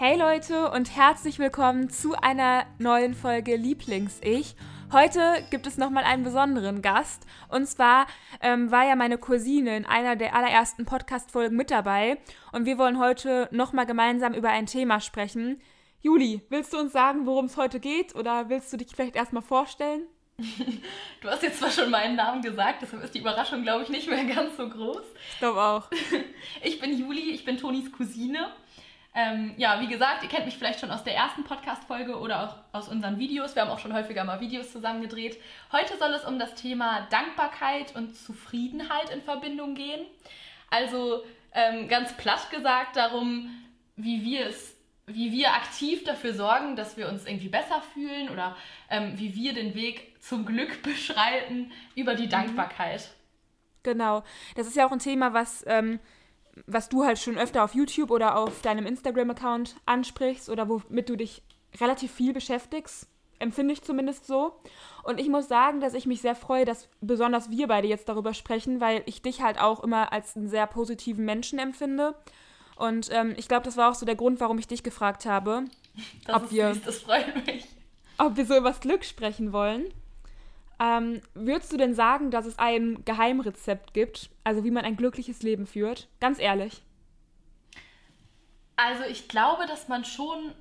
Hey Leute und herzlich willkommen zu einer neuen Folge Lieblings-Ich. Heute gibt es nochmal einen besonderen Gast. Und zwar ähm, war ja meine Cousine in einer der allerersten Podcast-Folgen mit dabei. Und wir wollen heute nochmal gemeinsam über ein Thema sprechen. Juli, willst du uns sagen, worum es heute geht? Oder willst du dich vielleicht erstmal vorstellen? Du hast jetzt zwar schon meinen Namen gesagt, deshalb ist die Überraschung, glaube ich, nicht mehr ganz so groß. Ich glaube auch. Ich bin Juli, ich bin Tonis Cousine. Ähm, ja, wie gesagt, ihr kennt mich vielleicht schon aus der ersten Podcast-Folge oder auch aus unseren Videos. Wir haben auch schon häufiger mal Videos zusammen gedreht. Heute soll es um das Thema Dankbarkeit und Zufriedenheit in Verbindung gehen. Also ähm, ganz platt gesagt darum, wie wir es wie wir aktiv dafür sorgen, dass wir uns irgendwie besser fühlen oder ähm, wie wir den Weg zum Glück beschreiten über die mhm. Dankbarkeit. Genau. Das ist ja auch ein Thema, was, ähm, was du halt schon öfter auf YouTube oder auf deinem Instagram-Account ansprichst oder womit du dich relativ viel beschäftigst. Empfinde ich zumindest so. Und ich muss sagen, dass ich mich sehr freue, dass besonders wir beide jetzt darüber sprechen, weil ich dich halt auch immer als einen sehr positiven Menschen empfinde und ähm, ich glaube, das war auch so der Grund, warum ich dich gefragt habe, das ob wir, süß, das freut mich. ob wir so über das Glück sprechen wollen. Ähm, würdest du denn sagen, dass es ein Geheimrezept gibt, also wie man ein glückliches Leben führt? Ganz ehrlich. Also ich glaube, dass man schon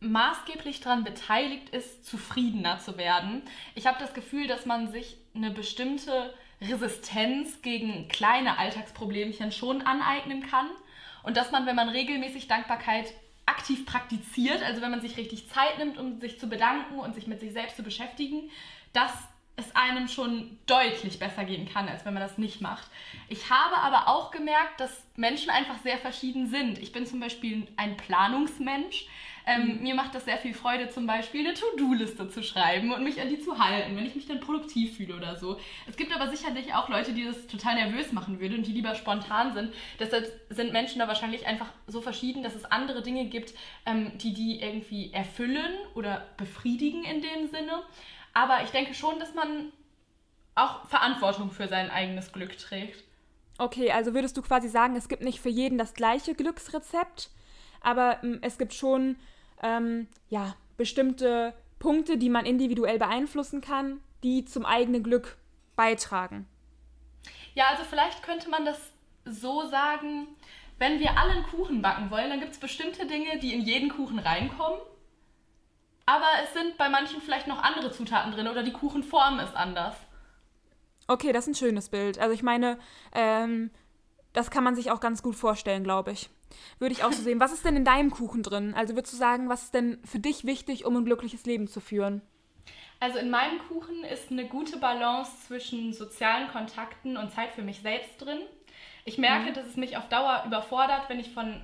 maßgeblich daran beteiligt ist, zufriedener zu werden. Ich habe das Gefühl, dass man sich eine bestimmte Resistenz gegen kleine Alltagsproblemchen schon aneignen kann. Und dass man, wenn man regelmäßig Dankbarkeit aktiv praktiziert, also wenn man sich richtig Zeit nimmt, um sich zu bedanken und sich mit sich selbst zu beschäftigen, dass es einem schon deutlich besser gehen kann, als wenn man das nicht macht. Ich habe aber auch gemerkt, dass Menschen einfach sehr verschieden sind. Ich bin zum Beispiel ein Planungsmensch. Ähm, mhm. Mir macht das sehr viel Freude, zum Beispiel eine To-Do-Liste zu schreiben und mich an die zu halten, wenn ich mich dann produktiv fühle oder so. Es gibt aber sicherlich auch Leute, die das total nervös machen würden und die lieber spontan sind. Deshalb sind Menschen da wahrscheinlich einfach so verschieden, dass es andere Dinge gibt, ähm, die die irgendwie erfüllen oder befriedigen in dem Sinne. Aber ich denke schon, dass man auch Verantwortung für sein eigenes Glück trägt. Okay, also würdest du quasi sagen, es gibt nicht für jeden das gleiche Glücksrezept, aber ähm, es gibt schon ähm, ja, bestimmte Punkte, die man individuell beeinflussen kann, die zum eigenen Glück beitragen. Ja, also vielleicht könnte man das so sagen, wenn wir alle einen Kuchen backen wollen, dann gibt es bestimmte Dinge, die in jeden Kuchen reinkommen. Aber es sind bei manchen vielleicht noch andere Zutaten drin oder die Kuchenform ist anders. Okay, das ist ein schönes Bild. Also ich meine, ähm, das kann man sich auch ganz gut vorstellen, glaube ich. Würde ich auch so sehen. Was ist denn in deinem Kuchen drin? Also würdest du sagen, was ist denn für dich wichtig, um ein glückliches Leben zu führen? Also in meinem Kuchen ist eine gute Balance zwischen sozialen Kontakten und Zeit für mich selbst drin. Ich merke, mhm. dass es mich auf Dauer überfordert, wenn ich von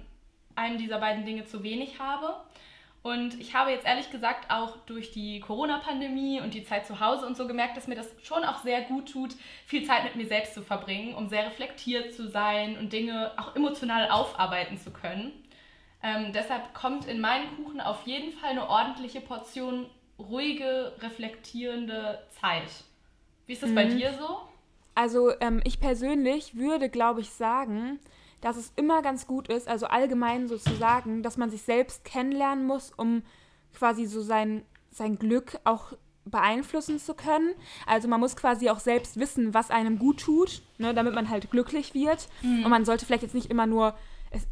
einem dieser beiden Dinge zu wenig habe. Und ich habe jetzt ehrlich gesagt auch durch die Corona-Pandemie und die Zeit zu Hause und so gemerkt, dass mir das schon auch sehr gut tut, viel Zeit mit mir selbst zu verbringen, um sehr reflektiert zu sein und Dinge auch emotional aufarbeiten zu können. Ähm, deshalb kommt in meinen Kuchen auf jeden Fall eine ordentliche Portion ruhige, reflektierende Zeit. Wie ist das mhm. bei dir so? Also ähm, ich persönlich würde, glaube ich, sagen, dass es immer ganz gut ist, also allgemein sozusagen, dass man sich selbst kennenlernen muss, um quasi so sein, sein Glück auch beeinflussen zu können. Also man muss quasi auch selbst wissen, was einem gut tut, ne, damit man halt glücklich wird. Mhm. Und man sollte vielleicht jetzt nicht immer nur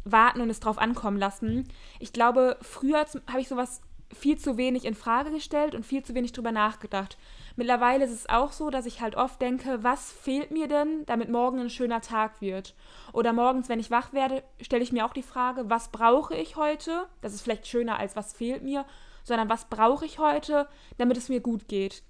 warten und es drauf ankommen lassen. Ich glaube, früher habe ich sowas viel zu wenig in Frage gestellt und viel zu wenig drüber nachgedacht. Mittlerweile ist es auch so, dass ich halt oft denke, was fehlt mir denn, damit morgen ein schöner Tag wird? Oder morgens, wenn ich wach werde, stelle ich mir auch die Frage, was brauche ich heute? Das ist vielleicht schöner als was fehlt mir, sondern was brauche ich heute, damit es mir gut geht?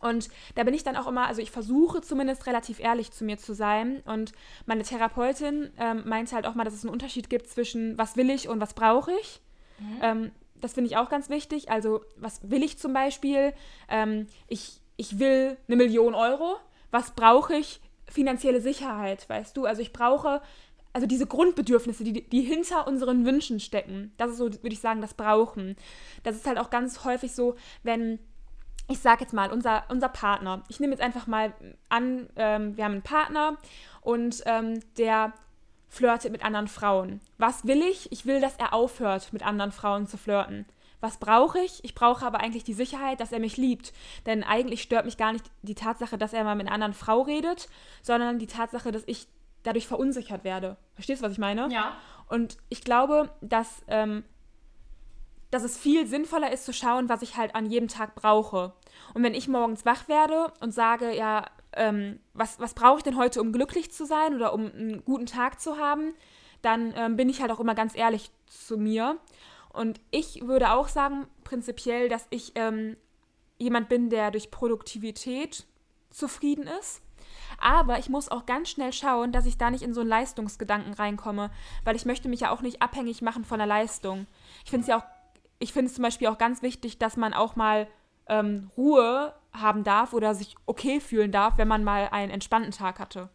Und da bin ich dann auch immer, also ich versuche zumindest relativ ehrlich zu mir zu sein. Und meine Therapeutin ähm, meinte halt auch mal, dass es einen Unterschied gibt zwischen was will ich und was brauche ich. Mhm. Ähm, das finde ich auch ganz wichtig. Also, was will ich zum Beispiel? Ähm, ich, ich will eine Million Euro. Was brauche ich? Finanzielle Sicherheit, weißt du? Also, ich brauche also diese Grundbedürfnisse, die, die hinter unseren Wünschen stecken. Das ist so, würde ich sagen, das Brauchen. Das ist halt auch ganz häufig so, wenn ich sage jetzt mal, unser, unser Partner, ich nehme jetzt einfach mal an, ähm, wir haben einen Partner und ähm, der flirtet mit anderen Frauen. Was will ich? Ich will, dass er aufhört, mit anderen Frauen zu flirten. Was brauche ich? Ich brauche aber eigentlich die Sicherheit, dass er mich liebt. Denn eigentlich stört mich gar nicht die Tatsache, dass er mal mit einer anderen Frau redet, sondern die Tatsache, dass ich dadurch verunsichert werde. Verstehst du, was ich meine? Ja. Und ich glaube, dass, ähm, dass es viel sinnvoller ist zu schauen, was ich halt an jedem Tag brauche. Und wenn ich morgens wach werde und sage, ja, ähm, was, was brauche ich denn heute, um glücklich zu sein oder um einen guten Tag zu haben, dann ähm, bin ich halt auch immer ganz ehrlich zu mir. Und ich würde auch sagen, prinzipiell, dass ich ähm, jemand bin, der durch Produktivität zufrieden ist. Aber ich muss auch ganz schnell schauen, dass ich da nicht in so einen Leistungsgedanken reinkomme, weil ich möchte mich ja auch nicht abhängig machen von der Leistung. Ich finde es ja auch, ich finde es zum Beispiel auch ganz wichtig, dass man auch mal ähm, Ruhe haben darf oder sich okay fühlen darf, wenn man mal einen entspannten Tag hatte.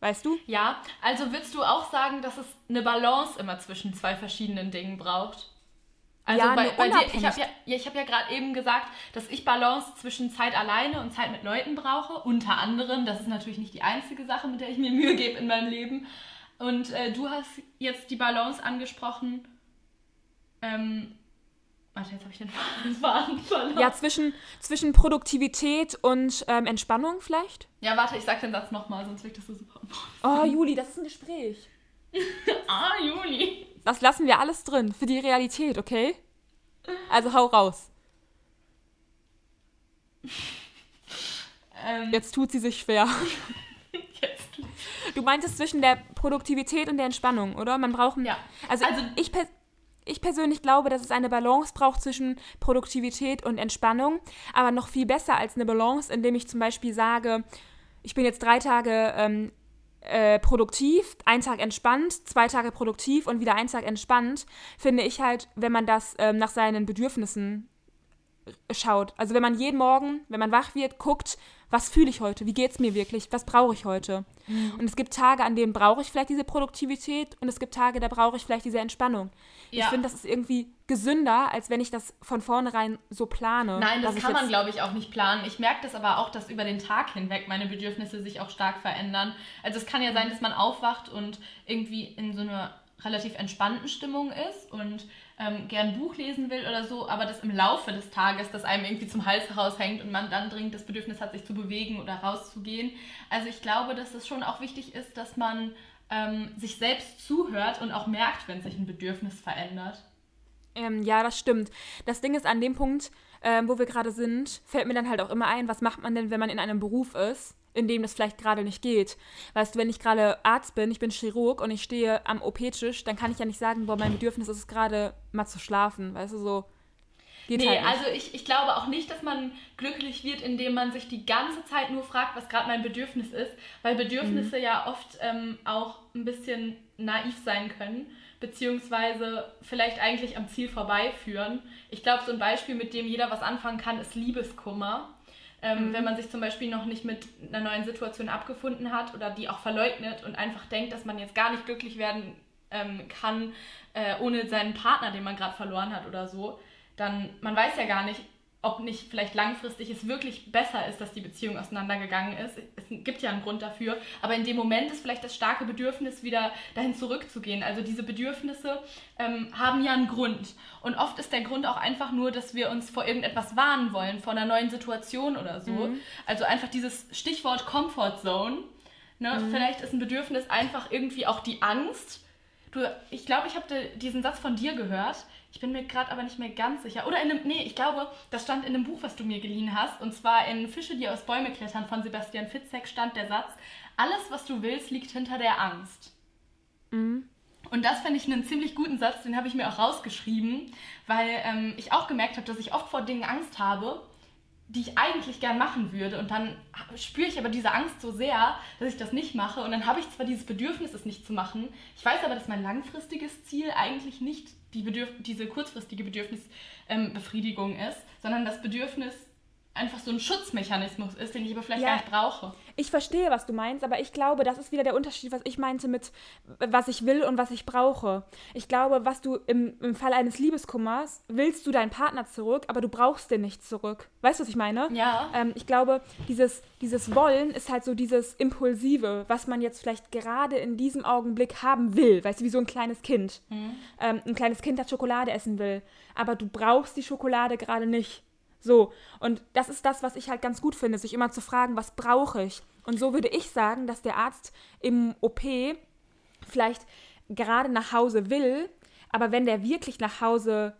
Weißt du? Ja, also willst du auch sagen, dass es eine Balance immer zwischen zwei verschiedenen Dingen braucht? Also ja, bei, bei dir, ich habe ja, ja, hab ja gerade eben gesagt, dass ich Balance zwischen Zeit alleine und Zeit mit Leuten brauche. Unter anderem, das ist natürlich nicht die einzige Sache, mit der ich mir Mühe gebe in meinem Leben. Und äh, du hast jetzt die Balance angesprochen, ähm, Warte, jetzt habe ich den Faden verloren. Ja, zwischen, zwischen Produktivität und ähm, Entspannung vielleicht? Ja, warte, ich sag den Satz nochmal, sonst wirkt das so super. Oh, Juli, das ist ein Gespräch. ah, Juli. Das lassen wir alles drin, für die Realität, okay? Also hau raus. ähm, Jetzt tut sie sich schwer. Du meintest zwischen der Produktivität und der Entspannung, oder? Man braucht. Ja. Also, also ich, ich persönlich glaube, dass es eine Balance braucht zwischen Produktivität und Entspannung, aber noch viel besser als eine Balance, indem ich zum Beispiel sage, ich bin jetzt drei Tage ähm, äh, produktiv, ein Tag entspannt, zwei Tage produktiv und wieder ein Tag entspannt, finde ich halt, wenn man das ähm, nach seinen Bedürfnissen schaut. Also wenn man jeden Morgen, wenn man wach wird, guckt, was fühle ich heute, wie geht es mir wirklich, was brauche ich heute. Mhm. Und es gibt Tage, an denen brauche ich vielleicht diese Produktivität und es gibt Tage, da brauche ich vielleicht diese Entspannung. Ja. Ich finde, das ist irgendwie gesünder, als wenn ich das von vornherein so plane. Nein, das kann man, glaube ich, auch nicht planen. Ich merke das aber auch, dass über den Tag hinweg meine Bedürfnisse sich auch stark verändern. Also es kann ja sein, dass man aufwacht und irgendwie in so einer relativ entspannten Stimmung ist und ähm, gern Buch lesen will oder so, aber das im Laufe des Tages, das einem irgendwie zum Hals heraushängt und man dann dringend das Bedürfnis hat, sich zu bewegen oder rauszugehen. Also ich glaube, dass es schon auch wichtig ist, dass man ähm, sich selbst zuhört und auch merkt, wenn sich ein Bedürfnis verändert. Ähm, ja, das stimmt. Das Ding ist, an dem Punkt, ähm, wo wir gerade sind, fällt mir dann halt auch immer ein, was macht man denn, wenn man in einem Beruf ist, in dem das vielleicht gerade nicht geht. Weißt du, wenn ich gerade Arzt bin, ich bin Chirurg und ich stehe am OP-Tisch, dann kann ich ja nicht sagen, boah, mein Bedürfnis ist es gerade mal zu schlafen. Weißt du, so. Geht nee, halt also ich, ich glaube auch nicht, dass man glücklich wird, indem man sich die ganze Zeit nur fragt, was gerade mein Bedürfnis ist, weil Bedürfnisse mhm. ja oft ähm, auch ein bisschen naiv sein können, beziehungsweise vielleicht eigentlich am Ziel vorbeiführen. Ich glaube, so ein Beispiel, mit dem jeder was anfangen kann, ist Liebeskummer. Ähm, mhm. Wenn man sich zum Beispiel noch nicht mit einer neuen Situation abgefunden hat oder die auch verleugnet und einfach denkt, dass man jetzt gar nicht glücklich werden ähm, kann äh, ohne seinen Partner, den man gerade verloren hat oder so, dann man weiß ja gar nicht, ob nicht vielleicht langfristig es wirklich besser ist, dass die Beziehung auseinandergegangen ist. Es gibt ja einen Grund dafür, aber in dem Moment ist vielleicht das starke Bedürfnis, wieder dahin zurückzugehen. Also diese Bedürfnisse ähm, haben ja einen Grund. Und oft ist der Grund auch einfach nur, dass wir uns vor irgendetwas warnen wollen, vor einer neuen Situation oder so. Mhm. Also einfach dieses Stichwort Comfort Zone. Ne? Mhm. Vielleicht ist ein Bedürfnis einfach irgendwie auch die Angst. Du, ich glaube, ich habe diesen Satz von dir gehört ich bin mir gerade aber nicht mehr ganz sicher. Oder in einem, nee, ich glaube, das stand in einem Buch, was du mir geliehen hast. Und zwar in Fische, die aus Bäume klettern von Sebastian Fitzek stand der Satz, alles, was du willst, liegt hinter der Angst. Mhm. Und das fände ich einen ziemlich guten Satz, den habe ich mir auch rausgeschrieben, weil ähm, ich auch gemerkt habe, dass ich oft vor Dingen Angst habe, die ich eigentlich gern machen würde. Und dann spüre ich aber diese Angst so sehr, dass ich das nicht mache. Und dann habe ich zwar dieses Bedürfnis, es nicht zu machen. Ich weiß aber, dass mein langfristiges Ziel eigentlich nicht die Bedürf diese kurzfristige Bedürfnisbefriedigung ähm, ist, sondern das Bedürfnis, einfach so ein Schutzmechanismus ist, den ich aber vielleicht ja, gar nicht brauche. Ich verstehe, was du meinst, aber ich glaube, das ist wieder der Unterschied, was ich meinte mit, was ich will und was ich brauche. Ich glaube, was du im, im Fall eines Liebeskummers, willst du deinen Partner zurück, aber du brauchst den nicht zurück. Weißt du, was ich meine? Ja. Ähm, ich glaube, dieses, dieses Wollen ist halt so dieses Impulsive, was man jetzt vielleicht gerade in diesem Augenblick haben will. Weißt du, wie so ein kleines Kind. Mhm. Ähm, ein kleines Kind, das Schokolade essen will. Aber du brauchst die Schokolade gerade nicht. So, und das ist das, was ich halt ganz gut finde, sich immer zu fragen, was brauche ich? Und so würde ich sagen, dass der Arzt im OP vielleicht gerade nach Hause will, aber wenn der wirklich nach Hause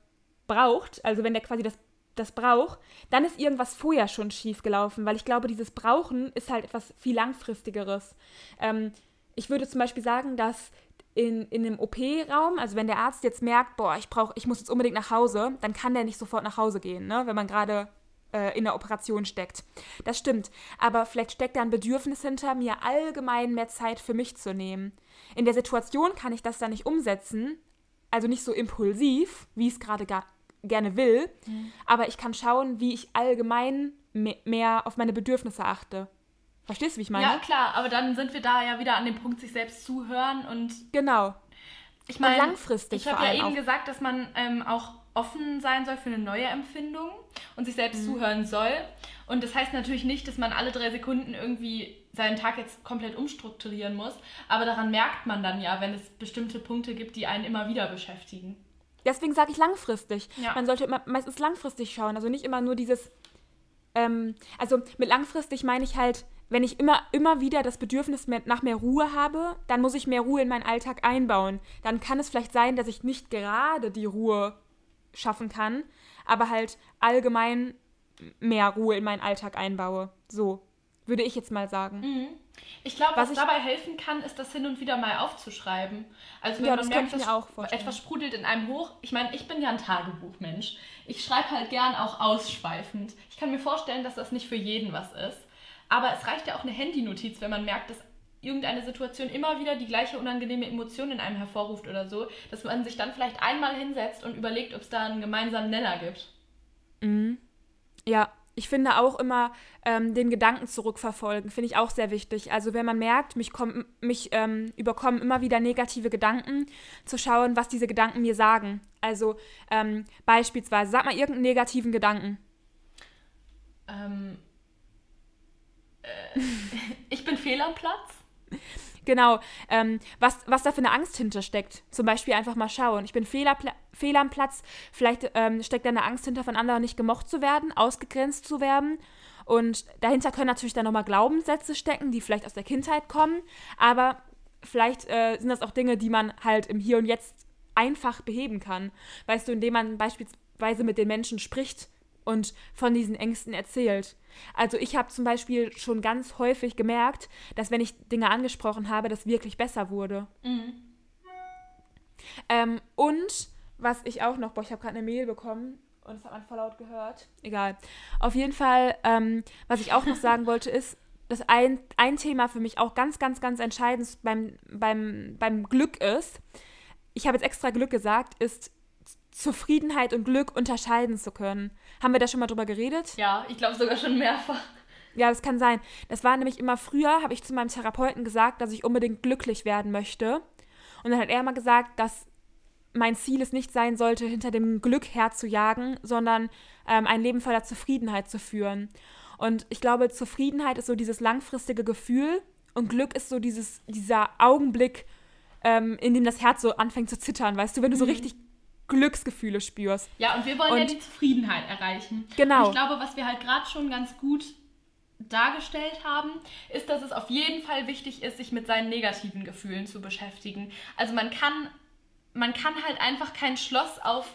braucht, also wenn der quasi das, das braucht, dann ist irgendwas vorher schon schief gelaufen, weil ich glaube, dieses Brauchen ist halt etwas viel langfristigeres. Ähm, ich würde zum Beispiel sagen, dass in, in einem OP-Raum, also wenn der Arzt jetzt merkt, boah, ich brauche, ich muss jetzt unbedingt nach Hause, dann kann der nicht sofort nach Hause gehen, ne? wenn man gerade äh, in der Operation steckt. Das stimmt. Aber vielleicht steckt da ein Bedürfnis hinter, mir allgemein mehr Zeit für mich zu nehmen. In der Situation kann ich das dann nicht umsetzen, also nicht so impulsiv, wie ich es gerade gerne will, mhm. aber ich kann schauen, wie ich allgemein mehr auf meine Bedürfnisse achte. Verstehst du, wie ich meine? Ja, klar, aber dann sind wir da ja wieder an dem Punkt, sich selbst zuhören und. Genau. Ich meine, langfristig. Ich habe ja eben auch. gesagt, dass man ähm, auch offen sein soll für eine neue Empfindung und sich selbst mhm. zuhören soll. Und das heißt natürlich nicht, dass man alle drei Sekunden irgendwie seinen Tag jetzt komplett umstrukturieren muss. Aber daran merkt man dann ja, wenn es bestimmte Punkte gibt, die einen immer wieder beschäftigen. Deswegen sage ich langfristig. Ja. Man sollte immer, meistens langfristig schauen. Also nicht immer nur dieses. Ähm, also mit langfristig meine ich halt, wenn ich immer, immer wieder das Bedürfnis nach mehr Ruhe habe, dann muss ich mehr Ruhe in meinen Alltag einbauen. Dann kann es vielleicht sein, dass ich nicht gerade die Ruhe schaffen kann, aber halt allgemein mehr Ruhe in meinen Alltag einbaue. So würde ich jetzt mal sagen. Mhm. Ich glaube, was, was dabei helfen kann, ist das hin und wieder mal aufzuschreiben. Also wenn ja, man merkt, dass etwas sprudelt in einem hoch. Ich meine, ich bin ja ein Tagebuchmensch. Ich schreibe halt gern auch ausschweifend. Ich kann mir vorstellen, dass das nicht für jeden was ist. Aber es reicht ja auch eine Handynotiz, wenn man merkt, dass irgendeine Situation immer wieder die gleiche unangenehme Emotion in einem hervorruft oder so, dass man sich dann vielleicht einmal hinsetzt und überlegt, ob es da einen gemeinsamen Nenner gibt. Mhm. Ja, ich finde auch immer ähm, den Gedanken zurückverfolgen, finde ich auch sehr wichtig. Also wenn man merkt, mich, komm, mich ähm, überkommen immer wieder negative Gedanken, zu schauen, was diese Gedanken mir sagen. Also ähm, beispielsweise, sag mal irgendeinen negativen Gedanken. Ähm, äh, ich bin fehl am Platz. Genau, ähm, was, was da für eine Angst hintersteckt. Zum Beispiel einfach mal schauen. Ich bin fehl, fehl am Platz. Vielleicht ähm, steckt da eine Angst hinter, von anderen nicht gemocht zu werden, ausgegrenzt zu werden. Und dahinter können natürlich dann nochmal Glaubenssätze stecken, die vielleicht aus der Kindheit kommen. Aber vielleicht äh, sind das auch Dinge, die man halt im Hier und Jetzt einfach beheben kann. Weißt du, indem man beispielsweise mit den Menschen spricht und von diesen Ängsten erzählt. Also ich habe zum Beispiel schon ganz häufig gemerkt, dass wenn ich Dinge angesprochen habe, das wirklich besser wurde. Mhm. Ähm, und was ich auch noch, boah, ich habe gerade eine Mail bekommen und das hat man voll laut gehört. Egal. Auf jeden Fall, ähm, was ich auch noch sagen wollte, ist, dass ein, ein Thema für mich auch ganz, ganz, ganz entscheidend beim, beim, beim Glück ist, ich habe jetzt extra Glück gesagt, ist Zufriedenheit und Glück unterscheiden zu können. Haben wir da schon mal drüber geredet? Ja, ich glaube sogar schon mehrfach. Ja, das kann sein. Das war nämlich immer früher, habe ich zu meinem Therapeuten gesagt, dass ich unbedingt glücklich werden möchte. Und dann hat er immer gesagt, dass mein Ziel es nicht sein sollte, hinter dem Glück herzujagen, sondern ähm, ein Leben voller Zufriedenheit zu führen. Und ich glaube, Zufriedenheit ist so dieses langfristige Gefühl und Glück ist so dieses, dieser Augenblick, ähm, in dem das Herz so anfängt zu zittern, weißt du, wenn du so mhm. richtig Glücksgefühle spürst. Ja, und wir wollen und, ja die Zufriedenheit erreichen. Genau. Und ich glaube, was wir halt gerade schon ganz gut dargestellt haben, ist, dass es auf jeden Fall wichtig ist, sich mit seinen negativen Gefühlen zu beschäftigen. Also man kann, man kann halt einfach kein Schloss auf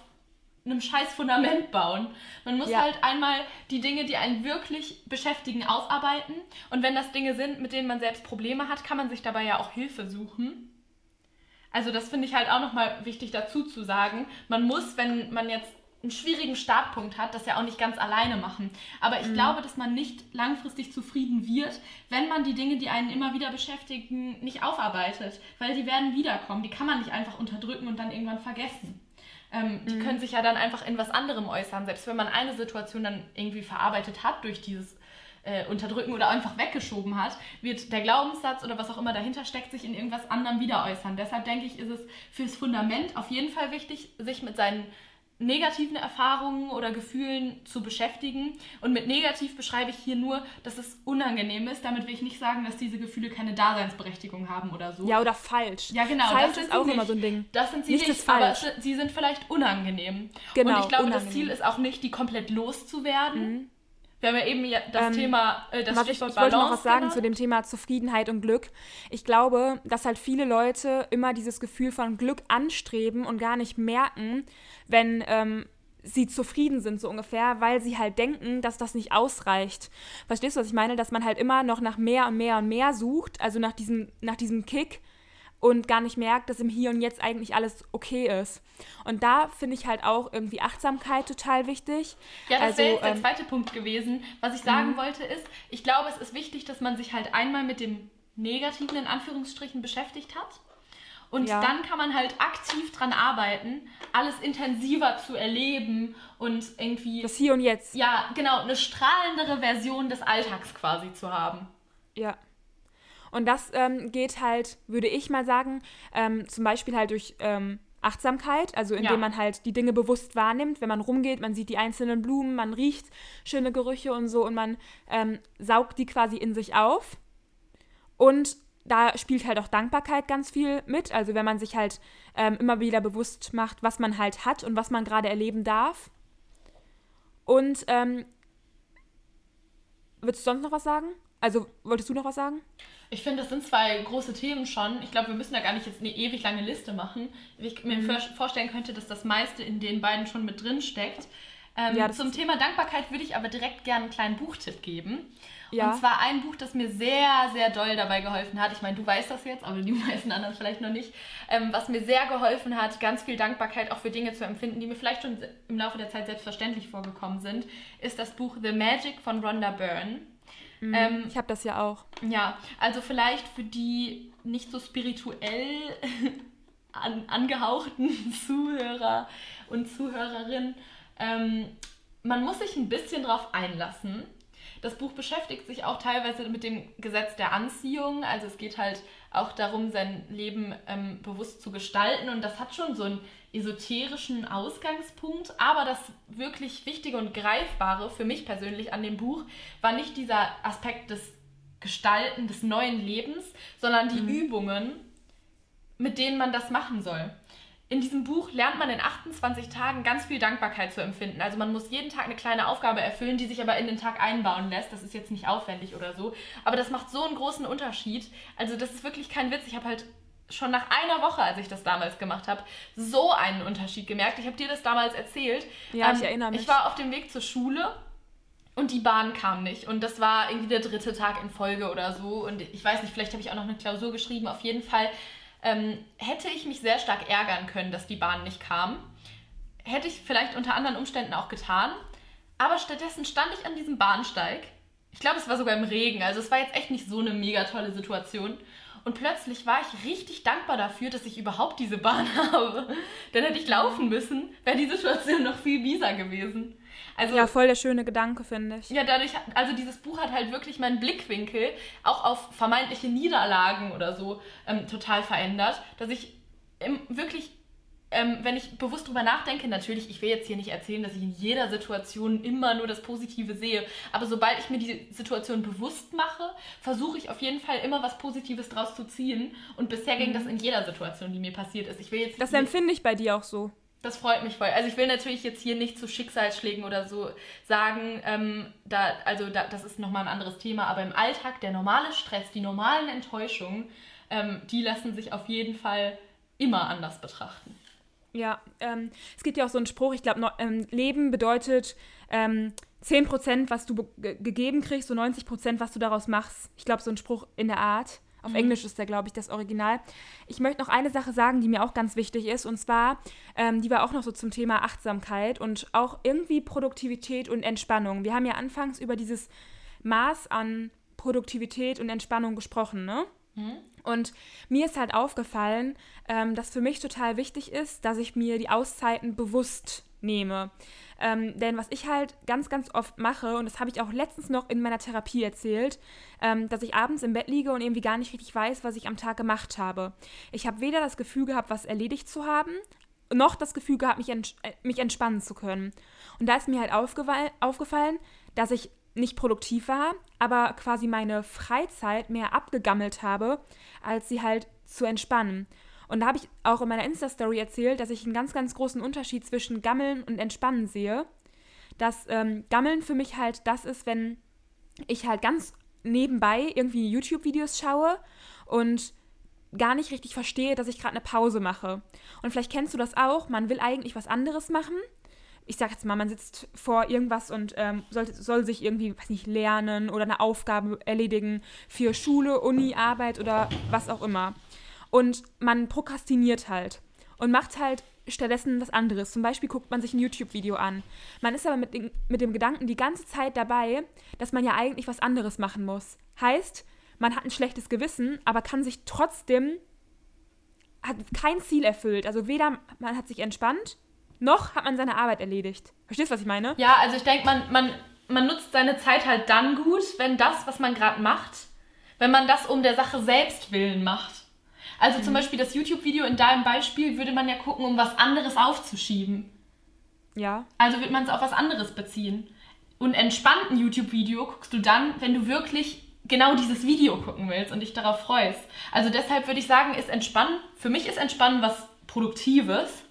einem scheiß Fundament bauen. Man muss ja. halt einmal die Dinge, die einen wirklich beschäftigen, aufarbeiten. Und wenn das Dinge sind, mit denen man selbst Probleme hat, kann man sich dabei ja auch Hilfe suchen. Also das finde ich halt auch nochmal wichtig dazu zu sagen. Man muss, wenn man jetzt einen schwierigen Startpunkt hat, das ja auch nicht ganz alleine machen. Aber ich mhm. glaube, dass man nicht langfristig zufrieden wird, wenn man die Dinge, die einen immer wieder beschäftigen, nicht aufarbeitet. Weil die werden wiederkommen. Die kann man nicht einfach unterdrücken und dann irgendwann vergessen. Ähm, die mhm. können sich ja dann einfach in was anderem äußern. Selbst wenn man eine Situation dann irgendwie verarbeitet hat durch dieses äh, Unterdrücken oder einfach weggeschoben hat, wird der Glaubenssatz oder was auch immer dahinter steckt, sich in irgendwas anderem wieder äußern. Deshalb denke ich, ist es fürs Fundament auf jeden Fall wichtig, sich mit seinen negativen Erfahrungen oder Gefühlen zu beschäftigen. Und mit negativ beschreibe ich hier nur, dass es unangenehm ist. Damit will ich nicht sagen, dass diese Gefühle keine Daseinsberechtigung haben oder so. Ja, oder falsch. Ja, genau. Falsch ist auch nicht. immer so ein Ding. Das sind sie nicht, nicht aber sie sind vielleicht unangenehm. Genau, Und ich glaube, unangenehm. das Ziel ist auch nicht, die komplett loszuwerden. Mhm. Wir haben ja eben das ähm, Thema, äh, das Stichwort ich, ich wollte noch was sagen zu dem Thema Zufriedenheit und Glück. Ich glaube, dass halt viele Leute immer dieses Gefühl von Glück anstreben und gar nicht merken, wenn ähm, sie zufrieden sind, so ungefähr, weil sie halt denken, dass das nicht ausreicht. Verstehst du, was ich meine? Dass man halt immer noch nach mehr und mehr und mehr sucht, also nach diesem, nach diesem Kick und gar nicht merkt, dass im Hier und Jetzt eigentlich alles okay ist. Und da finde ich halt auch irgendwie Achtsamkeit total wichtig. Ja, das also, wäre jetzt der ähm, zweite Punkt gewesen. Was ich sagen mhm. wollte ist, ich glaube, es ist wichtig, dass man sich halt einmal mit dem Negativen in Anführungsstrichen beschäftigt hat. Und ja. dann kann man halt aktiv dran arbeiten, alles intensiver zu erleben und irgendwie. Das Hier und Jetzt. Ja, genau, eine strahlendere Version des Alltags quasi zu haben. Ja. Und das ähm, geht halt, würde ich mal sagen, ähm, zum Beispiel halt durch ähm, Achtsamkeit, also indem ja. man halt die Dinge bewusst wahrnimmt, wenn man rumgeht, man sieht die einzelnen Blumen, man riecht schöne Gerüche und so und man ähm, saugt die quasi in sich auf. Und da spielt halt auch Dankbarkeit ganz viel mit, also wenn man sich halt ähm, immer wieder bewusst macht, was man halt hat und was man gerade erleben darf. Und ähm, würdest du sonst noch was sagen? Also, wolltest du noch was sagen? Ich finde, das sind zwei große Themen schon. Ich glaube, wir müssen da gar nicht jetzt eine ewig lange Liste machen. Ich mir mhm. vorstellen könnte, dass das meiste in den beiden schon mit drin steckt. Ähm, ja, zum Thema Dankbarkeit würde ich aber direkt gerne einen kleinen Buchtipp geben. Ja. Und zwar ein Buch, das mir sehr, sehr doll dabei geholfen hat. Ich meine, du weißt das jetzt, aber die meisten anderen vielleicht noch nicht. Ähm, was mir sehr geholfen hat, ganz viel Dankbarkeit auch für Dinge zu empfinden, die mir vielleicht schon im Laufe der Zeit selbstverständlich vorgekommen sind, ist das Buch The Magic von Rhonda Byrne. Mhm, ähm, ich habe das ja auch. Ja, also vielleicht für die nicht so spirituell an, angehauchten Zuhörer und Zuhörerinnen, ähm, man muss sich ein bisschen drauf einlassen. Das Buch beschäftigt sich auch teilweise mit dem Gesetz der Anziehung. Also es geht halt auch darum, sein Leben ähm, bewusst zu gestalten. Und das hat schon so einen esoterischen Ausgangspunkt. Aber das wirklich Wichtige und Greifbare für mich persönlich an dem Buch war nicht dieser Aspekt des Gestalten des neuen Lebens, sondern die mhm. Übungen, mit denen man das machen soll in diesem Buch lernt man in 28 Tagen ganz viel Dankbarkeit zu empfinden. Also man muss jeden Tag eine kleine Aufgabe erfüllen, die sich aber in den Tag einbauen lässt. Das ist jetzt nicht aufwendig oder so. Aber das macht so einen großen Unterschied. Also das ist wirklich kein Witz. Ich habe halt schon nach einer Woche, als ich das damals gemacht habe, so einen Unterschied gemerkt. Ich habe dir das damals erzählt. Ja, ähm, ich erinnere mich. Ich war auf dem Weg zur Schule und die Bahn kam nicht. Und das war irgendwie der dritte Tag in Folge oder so. Und ich weiß nicht, vielleicht habe ich auch noch eine Klausur geschrieben. Auf jeden Fall ähm, hätte ich mich sehr stark ärgern können, dass die Bahn nicht kam. Hätte ich vielleicht unter anderen Umständen auch getan. Aber stattdessen stand ich an diesem Bahnsteig. Ich glaube, es war sogar im Regen. Also es war jetzt echt nicht so eine mega tolle Situation. Und plötzlich war ich richtig dankbar dafür, dass ich überhaupt diese Bahn habe. Dann hätte ich laufen müssen, wäre die Situation noch viel mieser gewesen. Also, ja, voll der schöne Gedanke, finde ich. Ja, dadurch, also dieses Buch hat halt wirklich meinen Blickwinkel auch auf vermeintliche Niederlagen oder so ähm, total verändert, dass ich im, wirklich ähm, wenn ich bewusst drüber nachdenke, natürlich, ich will jetzt hier nicht erzählen, dass ich in jeder Situation immer nur das Positive sehe, aber sobald ich mir die Situation bewusst mache, versuche ich auf jeden Fall immer was Positives draus zu ziehen. Und bisher ging mhm. das in jeder Situation, die mir passiert ist. Ich will jetzt das empfinde ich bei dir auch so. Das freut mich voll. Also ich will natürlich jetzt hier nicht zu Schicksalsschlägen oder so sagen, ähm, da, also da, das ist nochmal ein anderes Thema, aber im Alltag der normale Stress, die normalen Enttäuschungen, ähm, die lassen sich auf jeden Fall immer anders betrachten. Ja, ähm, es gibt ja auch so einen Spruch, ich glaube, ähm, Leben bedeutet ähm, 10%, was du gegeben kriegst und 90%, was du daraus machst. Ich glaube, so ein Spruch in der Art. Auf mhm. Englisch ist der, glaube ich, das Original. Ich möchte noch eine Sache sagen, die mir auch ganz wichtig ist. Und zwar, ähm, die war auch noch so zum Thema Achtsamkeit und auch irgendwie Produktivität und Entspannung. Wir haben ja anfangs über dieses Maß an Produktivität und Entspannung gesprochen, ne? Und mir ist halt aufgefallen, ähm, dass für mich total wichtig ist, dass ich mir die Auszeiten bewusst nehme. Ähm, denn was ich halt ganz, ganz oft mache, und das habe ich auch letztens noch in meiner Therapie erzählt, ähm, dass ich abends im Bett liege und irgendwie gar nicht richtig weiß, was ich am Tag gemacht habe. Ich habe weder das Gefühl gehabt, was erledigt zu haben, noch das Gefühl gehabt, mich, ents äh, mich entspannen zu können. Und da ist mir halt aufgefallen, dass ich nicht produktiv war, aber quasi meine Freizeit mehr abgegammelt habe, als sie halt zu entspannen. Und da habe ich auch in meiner Insta-Story erzählt, dass ich einen ganz, ganz großen Unterschied zwischen Gammeln und Entspannen sehe. Dass ähm, Gammeln für mich halt das ist, wenn ich halt ganz nebenbei irgendwie YouTube-Videos schaue und gar nicht richtig verstehe, dass ich gerade eine Pause mache. Und vielleicht kennst du das auch, man will eigentlich was anderes machen. Ich sag jetzt mal, man sitzt vor irgendwas und ähm, soll, soll sich irgendwie, weiß nicht, lernen oder eine Aufgabe erledigen für Schule, Uni, Arbeit oder was auch immer. Und man prokrastiniert halt und macht halt stattdessen was anderes. Zum Beispiel guckt man sich ein YouTube-Video an. Man ist aber mit, den, mit dem Gedanken die ganze Zeit dabei, dass man ja eigentlich was anderes machen muss. Heißt, man hat ein schlechtes Gewissen, aber kann sich trotzdem, hat kein Ziel erfüllt. Also weder man hat sich entspannt, noch hat man seine Arbeit erledigt. Verstehst du, was ich meine? Ja, also ich denke, man, man, man nutzt seine Zeit halt dann gut, wenn das, was man gerade macht, wenn man das um der Sache selbst willen macht. Also mhm. zum Beispiel das YouTube-Video in deinem Beispiel würde man ja gucken, um was anderes aufzuschieben. Ja. Also wird man es auf was anderes beziehen. Und entspannten YouTube-Video guckst du dann, wenn du wirklich genau dieses Video gucken willst und dich darauf freust. Also deshalb würde ich sagen, ist Entspannen, für mich ist Entspannen was Produktives.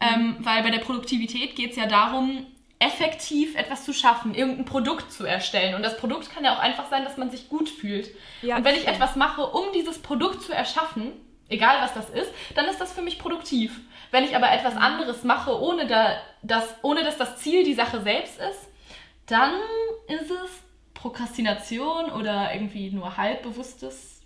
Ähm, weil bei der Produktivität geht es ja darum, effektiv etwas zu schaffen, irgendein Produkt zu erstellen. Und das Produkt kann ja auch einfach sein, dass man sich gut fühlt. Ja, und wenn ich etwas mache, um dieses Produkt zu erschaffen, egal was das ist, dann ist das für mich produktiv. Wenn ich aber etwas anderes mache, ohne, da, dass, ohne dass das Ziel die Sache selbst ist, dann ist es Prokrastination oder irgendwie nur halbbewusstes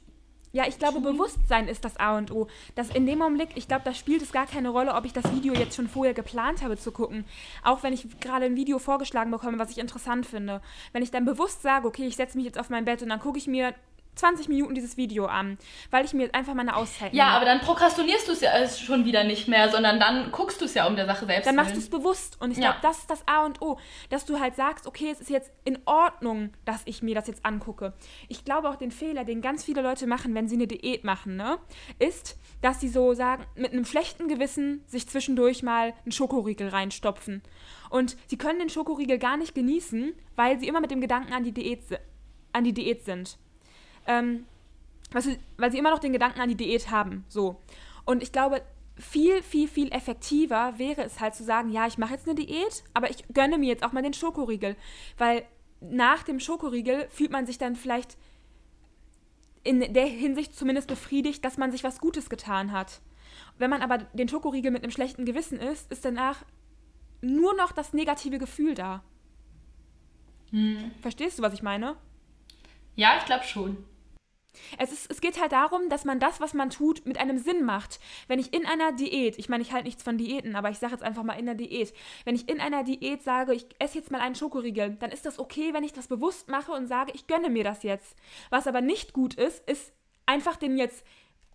ja, ich glaube, Bewusstsein ist das A und O. Dass in dem Augenblick, ich glaube, da spielt es gar keine Rolle, ob ich das Video jetzt schon vorher geplant habe zu gucken. Auch wenn ich gerade ein Video vorgeschlagen bekomme, was ich interessant finde. Wenn ich dann bewusst sage, okay, ich setze mich jetzt auf mein Bett und dann gucke ich mir 20 Minuten dieses Video an, weil ich mir jetzt einfach mal eine Auszeit Ja, aber dann prokrastinierst du es ja schon wieder nicht mehr, sondern dann guckst du es ja um der Sache selbst. Dann machst du es bewusst. Und ich glaube, das ist das A und O, dass du halt sagst, okay, es ist jetzt in Ordnung, dass ich mir das jetzt angucke. Ich glaube auch den Fehler, den ganz viele Leute machen, wenn sie eine Diät machen, ne, ist, dass sie so sagen, mit einem schlechten Gewissen sich zwischendurch mal einen Schokoriegel reinstopfen. Und sie können den Schokoriegel gar nicht genießen, weil sie immer mit dem Gedanken an die Diät, an die Diät sind. Ähm, weil, sie, weil sie immer noch den Gedanken an die Diät haben. So. Und ich glaube, viel, viel, viel effektiver wäre es halt zu sagen, ja, ich mache jetzt eine Diät, aber ich gönne mir jetzt auch mal den Schokoriegel. Weil nach dem Schokoriegel fühlt man sich dann vielleicht in der Hinsicht zumindest befriedigt, dass man sich was Gutes getan hat. Wenn man aber den Schokoriegel mit einem schlechten Gewissen isst, ist danach nur noch das negative Gefühl da. Hm. Verstehst du, was ich meine? Ja, ich glaube schon. Es, ist, es geht halt darum, dass man das, was man tut, mit einem Sinn macht. Wenn ich in einer Diät, ich meine, ich halte nichts von Diäten, aber ich sage jetzt einfach mal in der Diät, wenn ich in einer Diät sage, ich esse jetzt mal einen Schokoriegel, dann ist das okay, wenn ich das bewusst mache und sage, ich gönne mir das jetzt. Was aber nicht gut ist, ist einfach den jetzt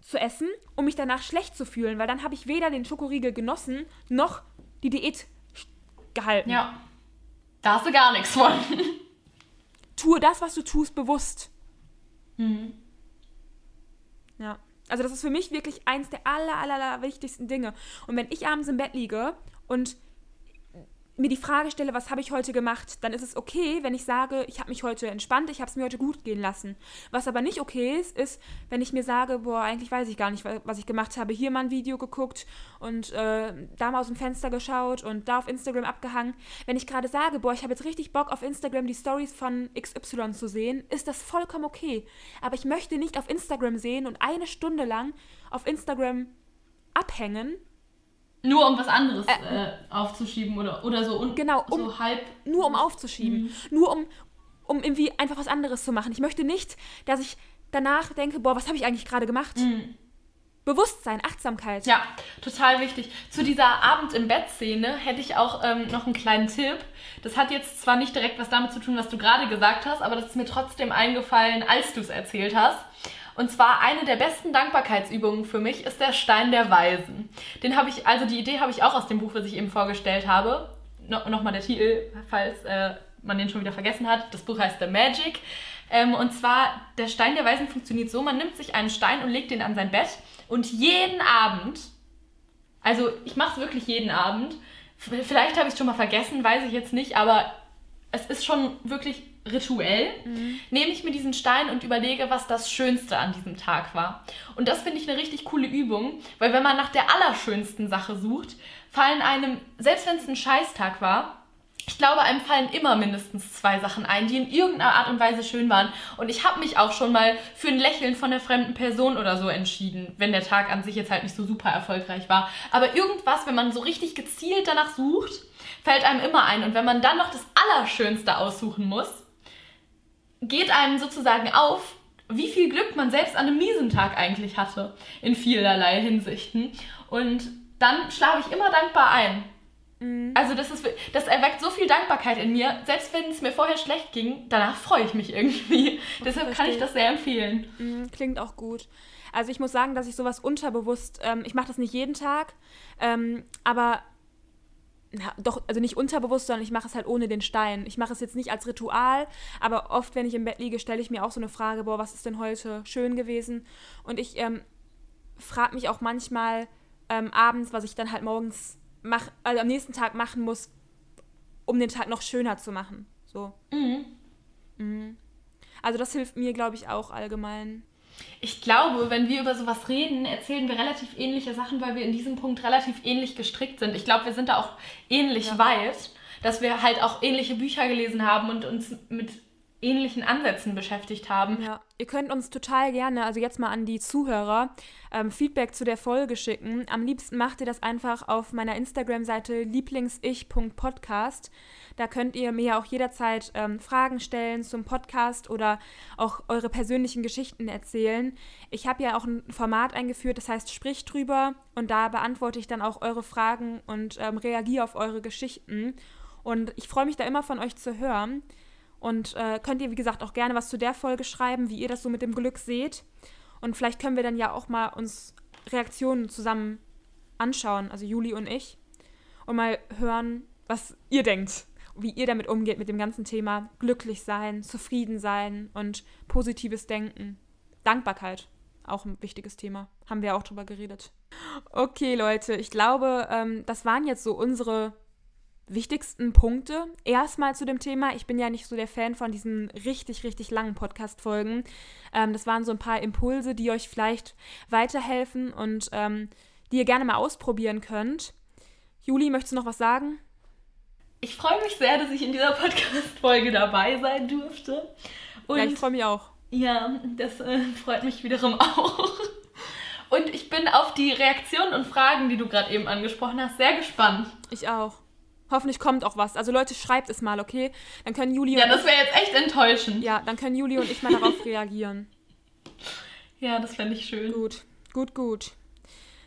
zu essen, um mich danach schlecht zu fühlen, weil dann habe ich weder den Schokoriegel genossen, noch die Diät gehalten. Ja. Da hast du gar nichts von. Tue das, was du tust, bewusst. Mhm. Ja. Also das ist für mich wirklich eins der aller, aller, aller wichtigsten Dinge. Und wenn ich abends im Bett liege und mir die Frage stelle, was habe ich heute gemacht, dann ist es okay, wenn ich sage, ich habe mich heute entspannt, ich habe es mir heute gut gehen lassen. Was aber nicht okay ist, ist, wenn ich mir sage, boah, eigentlich weiß ich gar nicht, was ich gemacht habe. Hier mal ein Video geguckt und äh, da mal aus dem Fenster geschaut und da auf Instagram abgehangen. Wenn ich gerade sage, boah, ich habe jetzt richtig Bock auf Instagram die Stories von XY zu sehen, ist das vollkommen okay. Aber ich möchte nicht auf Instagram sehen und eine Stunde lang auf Instagram abhängen nur um was anderes äh, äh, aufzuschieben oder, oder so. Und genau, um, so halb. Nur um aufzuschieben. Mhm. Nur um, um irgendwie einfach was anderes zu machen. Ich möchte nicht, dass ich danach denke, boah, was habe ich eigentlich gerade gemacht? Mhm. Bewusstsein, Achtsamkeit. Ja, total wichtig. Zu dieser Abend im Bett-Szene hätte ich auch ähm, noch einen kleinen Tipp. Das hat jetzt zwar nicht direkt was damit zu tun, was du gerade gesagt hast, aber das ist mir trotzdem eingefallen, als du es erzählt hast. Und zwar eine der besten Dankbarkeitsübungen für mich ist der Stein der Weisen. Den habe ich, also die Idee habe ich auch aus dem Buch, was ich eben vorgestellt habe. No, Nochmal der Titel, falls äh, man den schon wieder vergessen hat. Das Buch heißt The Magic. Ähm, und zwar, der Stein der Weisen funktioniert so, man nimmt sich einen Stein und legt den an sein Bett und jeden Abend, also ich mache es wirklich jeden Abend, vielleicht habe ich es schon mal vergessen, weiß ich jetzt nicht, aber es ist schon wirklich rituell, mhm. nehme ich mir diesen Stein und überlege, was das Schönste an diesem Tag war. Und das finde ich eine richtig coole Übung, weil wenn man nach der allerschönsten Sache sucht, fallen einem, selbst wenn es ein Scheißtag war, ich glaube, einem fallen immer mindestens zwei Sachen ein, die in irgendeiner Art und Weise schön waren. Und ich habe mich auch schon mal für ein Lächeln von der fremden Person oder so entschieden, wenn der Tag an sich jetzt halt nicht so super erfolgreich war. Aber irgendwas, wenn man so richtig gezielt danach sucht, fällt einem immer ein. Und wenn man dann noch das Allerschönste aussuchen muss, geht einem sozusagen auf, wie viel Glück man selbst an einem miesen Tag eigentlich hatte, in vielerlei Hinsichten. Und dann schlafe ich immer dankbar ein. Mhm. Also das ist, das erweckt so viel Dankbarkeit in mir. Selbst wenn es mir vorher schlecht ging, danach freue ich mich irgendwie. Deshalb kann ich das sehr empfehlen. Mhm, klingt auch gut. Also ich muss sagen, dass ich sowas unterbewusst, ähm, ich mache das nicht jeden Tag, ähm, aber na, doch, also nicht unterbewusst, sondern ich mache es halt ohne den Stein. Ich mache es jetzt nicht als Ritual, aber oft, wenn ich im Bett liege, stelle ich mir auch so eine Frage, boah, was ist denn heute schön gewesen? Und ich ähm, frage mich auch manchmal ähm, abends, was ich dann halt morgens mach, also am nächsten Tag machen muss, um den Tag noch schöner zu machen. So. Mhm. Mhm. Also das hilft mir, glaube ich, auch allgemein. Ich glaube, wenn wir über sowas reden, erzählen wir relativ ähnliche Sachen, weil wir in diesem Punkt relativ ähnlich gestrickt sind. Ich glaube, wir sind da auch ähnlich ja. weit, dass wir halt auch ähnliche Bücher gelesen haben und uns mit ähnlichen Ansätzen beschäftigt haben. Ja, ihr könnt uns total gerne, also jetzt mal an die Zuhörer, ähm, Feedback zu der Folge schicken. Am liebsten macht ihr das einfach auf meiner Instagram-Seite lieblingsich.podcast. Da könnt ihr mir auch jederzeit ähm, Fragen stellen zum Podcast oder auch eure persönlichen Geschichten erzählen. Ich habe ja auch ein Format eingeführt, das heißt Sprich drüber und da beantworte ich dann auch eure Fragen und ähm, reagiere auf eure Geschichten. Und ich freue mich da immer von euch zu hören. Und äh, könnt ihr, wie gesagt, auch gerne was zu der Folge schreiben, wie ihr das so mit dem Glück seht. Und vielleicht können wir dann ja auch mal uns Reaktionen zusammen anschauen, also Juli und ich, und mal hören, was ihr denkt, wie ihr damit umgeht mit dem ganzen Thema glücklich sein, zufrieden sein und positives Denken. Dankbarkeit, auch ein wichtiges Thema, haben wir auch drüber geredet. Okay, Leute, ich glaube, ähm, das waren jetzt so unsere wichtigsten Punkte. Erstmal zu dem Thema. Ich bin ja nicht so der Fan von diesen richtig, richtig langen Podcast-Folgen. Ähm, das waren so ein paar Impulse, die euch vielleicht weiterhelfen und ähm, die ihr gerne mal ausprobieren könnt. Juli, möchtest du noch was sagen? Ich freue mich sehr, dass ich in dieser Podcast-Folge dabei sein durfte. Und ja, ich freue mich auch. Ja, das äh, freut mich wiederum auch. Und ich bin auf die Reaktionen und Fragen, die du gerade eben angesprochen hast, sehr gespannt. Ich auch. Hoffentlich kommt auch was. Also Leute, schreibt es mal, okay? Dann können Juli Ja, das wäre jetzt echt enttäuschend. Ja, dann können Juli und ich mal darauf reagieren. Ja, das fände ich schön. Gut, gut, gut.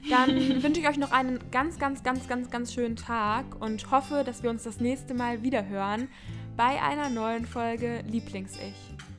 Dann wünsche ich euch noch einen ganz, ganz, ganz, ganz, ganz schönen Tag und hoffe, dass wir uns das nächste Mal wieder hören bei einer neuen Folge Lieblings-Ich.